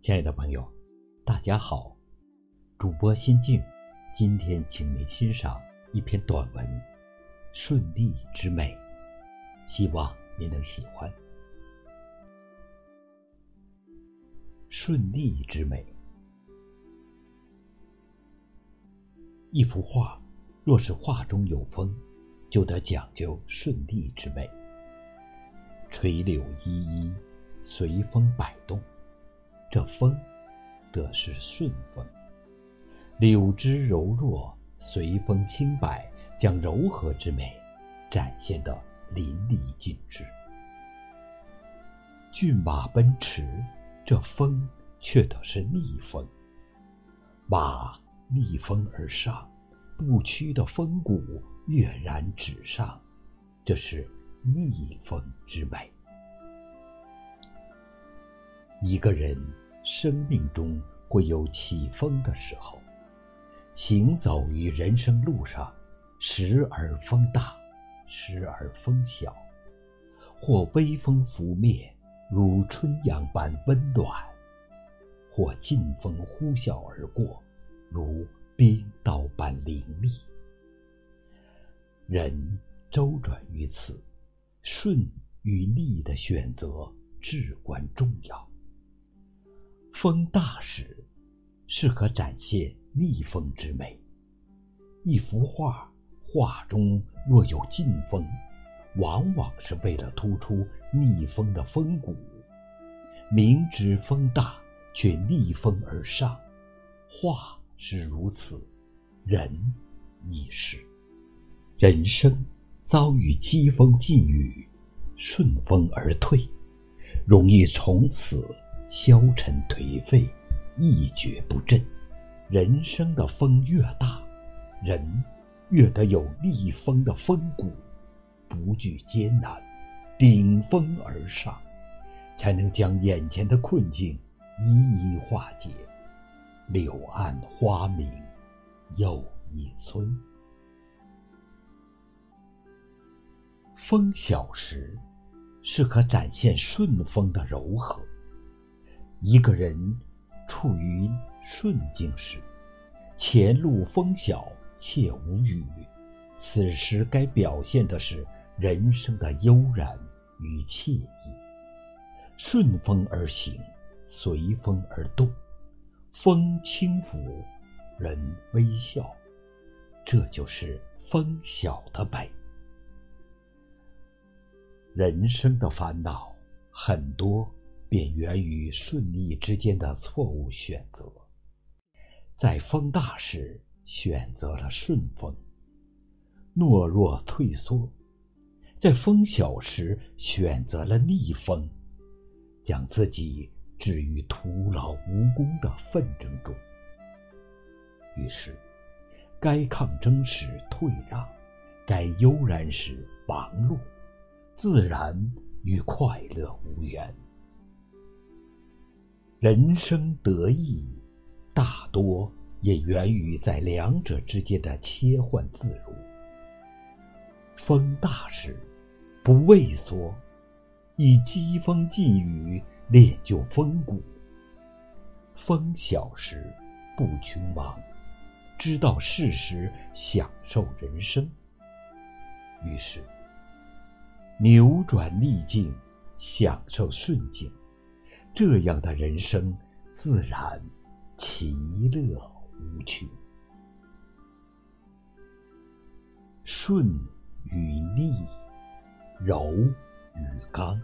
亲爱的朋友，大家好，主播心静，今天请您欣赏一篇短文《顺利之美》，希望您能喜欢。顺利之美，一幅画若是画中有风，就得讲究顺利之美。垂柳依依，随风摆动。这风，得是顺风。柳枝柔弱，随风轻摆，将柔和之美展现得淋漓尽致。骏马奔驰，这风却得是逆风。马逆风而上，不屈的风骨跃然纸上，这是逆风之美。一个人生命中会有起风的时候，行走于人生路上，时而风大，时而风小，或微风拂面，如春阳般温暖；或劲风呼啸而过，如冰刀般凌厉。人周转于此，顺与逆的选择至关重要。风大时，适合展现逆风之美。一幅画，画中若有劲风，往往是为了突出逆风的风骨。明知风大，却逆风而上，画是如此，人亦是。人生遭遇疾风劲雨，顺风而退，容易从此。消沉颓废，一蹶不振。人生的风越大，人越得有逆风的风骨，不惧艰难，顶风而上，才能将眼前的困境一一化解。柳暗花明又一村。风小时，适合展现顺风的柔和。一个人处于顺境时，前路风小且无雨，此时该表现的是人生的悠然与惬意。顺风而行，随风而动，风轻拂，人微笑，这就是风小的美。人生的烦恼很多。便源于顺逆之间的错误选择，在风大时选择了顺风，懦弱退缩；在风小时选择了逆风，将自己置于徒劳无功的纷争中。于是，该抗争时退让，该悠然时忙碌，自然与快乐无缘。人生得意，大多也源于在两者之间的切换自如。风大时，不畏缩，以疾风劲雨练就风骨；风小时，不穷忙，知道适时享受人生。于是，扭转逆境，享受顺境。这样的人生，自然其乐无穷。顺与逆，柔与刚，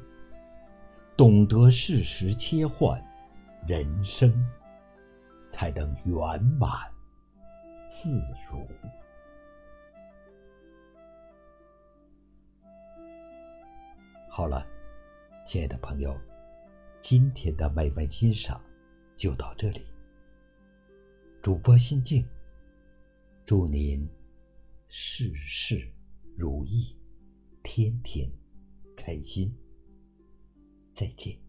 懂得适时切换，人生才能圆满自如。好了，亲爱的朋友。今天的美文欣赏就到这里。主播心静，祝您事事如意，天天开心。再见。